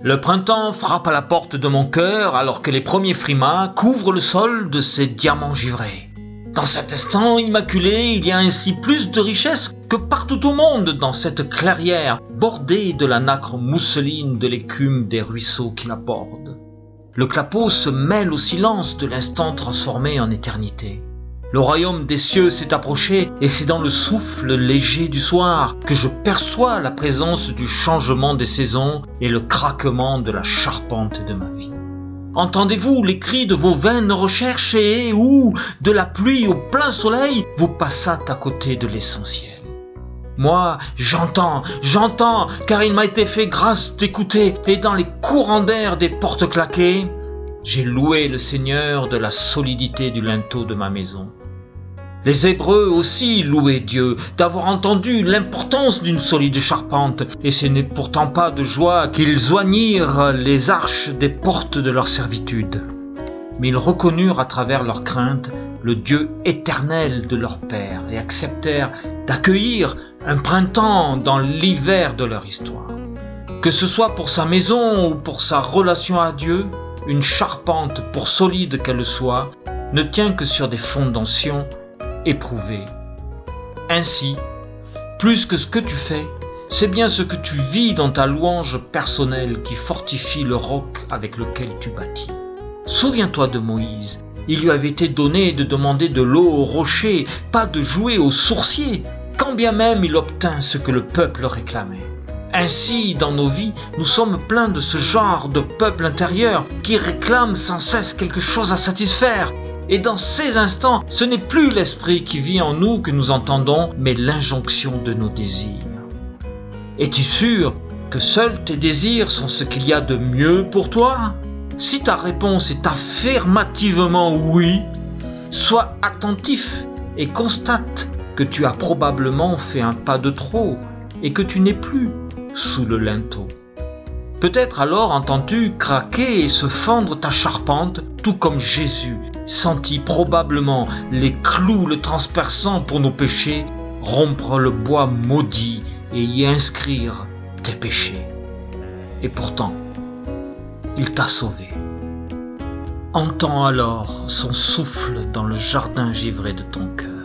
Le printemps frappe à la porte de mon cœur alors que les premiers frimas couvrent le sol de ces diamants givrés. Dans cet instant immaculé, il y a ainsi plus de richesse que partout au monde dans cette clairière bordée de la nacre mousseline de l'écume des ruisseaux qui la bordent. Le clapot se mêle au silence de l'instant transformé en éternité. Le royaume des cieux s'est approché et c'est dans le souffle léger du soir que je perçois la présence du changement des saisons et le craquement de la charpente de ma vie. Entendez-vous les cris de vos vaines recherches et où, de la pluie au plein soleil, vous passâtes à côté de l'essentiel moi, j'entends, j'entends, car il m'a été fait grâce d'écouter, et dans les courants d'air des portes claquées, j'ai loué le Seigneur de la solidité du linteau de ma maison. Les Hébreux aussi louaient Dieu d'avoir entendu l'importance d'une solide charpente, et ce n'est pourtant pas de joie qu'ils joignirent les arches des portes de leur servitude. Mais ils reconnurent à travers leur crainte le Dieu éternel de leur Père et acceptèrent d'accueillir un printemps dans l'hiver de leur histoire. Que ce soit pour sa maison ou pour sa relation à Dieu, une charpente, pour solide qu'elle soit, ne tient que sur des fondations éprouvées. Ainsi, plus que ce que tu fais, c'est bien ce que tu vis dans ta louange personnelle qui fortifie le roc avec lequel tu bâtis. Souviens-toi de Moïse. Il lui avait été donné de demander de l'eau au rocher, pas de jouer au sourcier, quand bien même il obtint ce que le peuple réclamait. Ainsi, dans nos vies, nous sommes pleins de ce genre de peuple intérieur qui réclame sans cesse quelque chose à satisfaire. Et dans ces instants, ce n'est plus l'esprit qui vit en nous que nous entendons, mais l'injonction de nos désirs. Es-tu sûr que seuls tes désirs sont ce qu'il y a de mieux pour toi? Si ta réponse est affirmativement oui, sois attentif et constate que tu as probablement fait un pas de trop et que tu n'es plus sous le linteau. Peut-être alors entends-tu craquer et se fendre ta charpente, tout comme Jésus sentit probablement les clous le transperçant pour nos péchés, rompre le bois maudit et y inscrire tes péchés. Et pourtant, il t'a sauvé. Entends alors son souffle dans le jardin givré de ton cœur.